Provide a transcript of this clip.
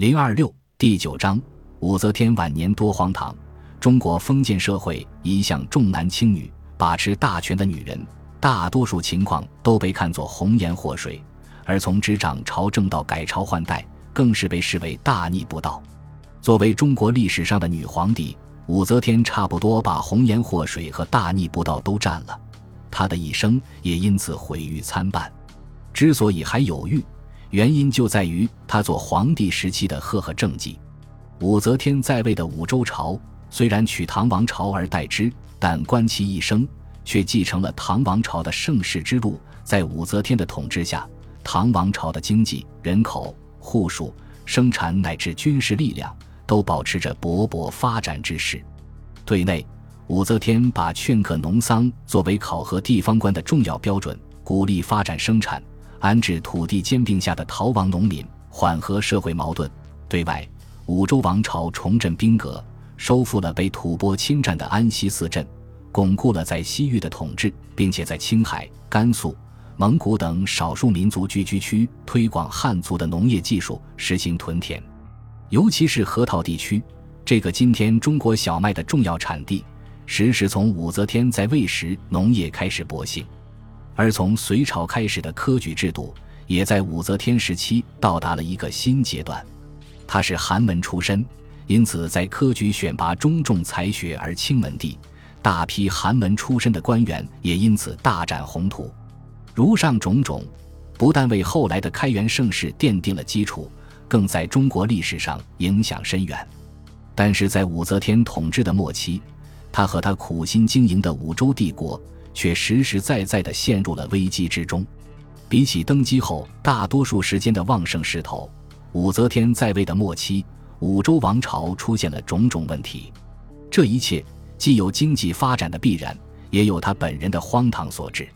零二六第九章，武则天晚年多荒唐。中国封建社会一向重男轻女，把持大权的女人，大多数情况都被看作红颜祸水，而从执掌朝政到改朝换代，更是被视为大逆不道。作为中国历史上的女皇帝，武则天差不多把红颜祸水和大逆不道都占了，她的一生也因此毁誉参半。之所以还有誉。原因就在于他做皇帝时期的赫赫政绩。武则天在位的武周朝虽然取唐王朝而代之，但观其一生，却继承了唐王朝的盛世之路。在武则天的统治下，唐王朝的经济、人口、户数、生产乃至军事力量都保持着勃勃发展之势。对内，武则天把劝课农桑作为考核地方官的重要标准，鼓励发展生产。安置土地兼并下的逃亡农民，缓和社会矛盾。对外，武周王朝重振兵革，收复了被吐蕃侵占的安西四镇，巩固了在西域的统治，并且在青海、甘肃、蒙古等少数民族聚居区推广汉族的农业技术，实行屯田。尤其是河套地区，这个今天中国小麦的重要产地，实是从武则天在位时农业开始勃兴。而从隋朝开始的科举制度，也在武则天时期到达了一个新阶段。他是寒门出身，因此在科举选拔中重才学而轻门第，大批寒门出身的官员也因此大展宏图。如上种种，不但为后来的开元盛世奠定了基础，更在中国历史上影响深远。但是在武则天统治的末期，他和他苦心经营的武周帝国。却实实在在地陷入了危机之中。比起登基后大多数时间的旺盛势头，武则天在位的末期，武周王朝出现了种种问题。这一切既有经济发展的必然，也有他本人的荒唐所致。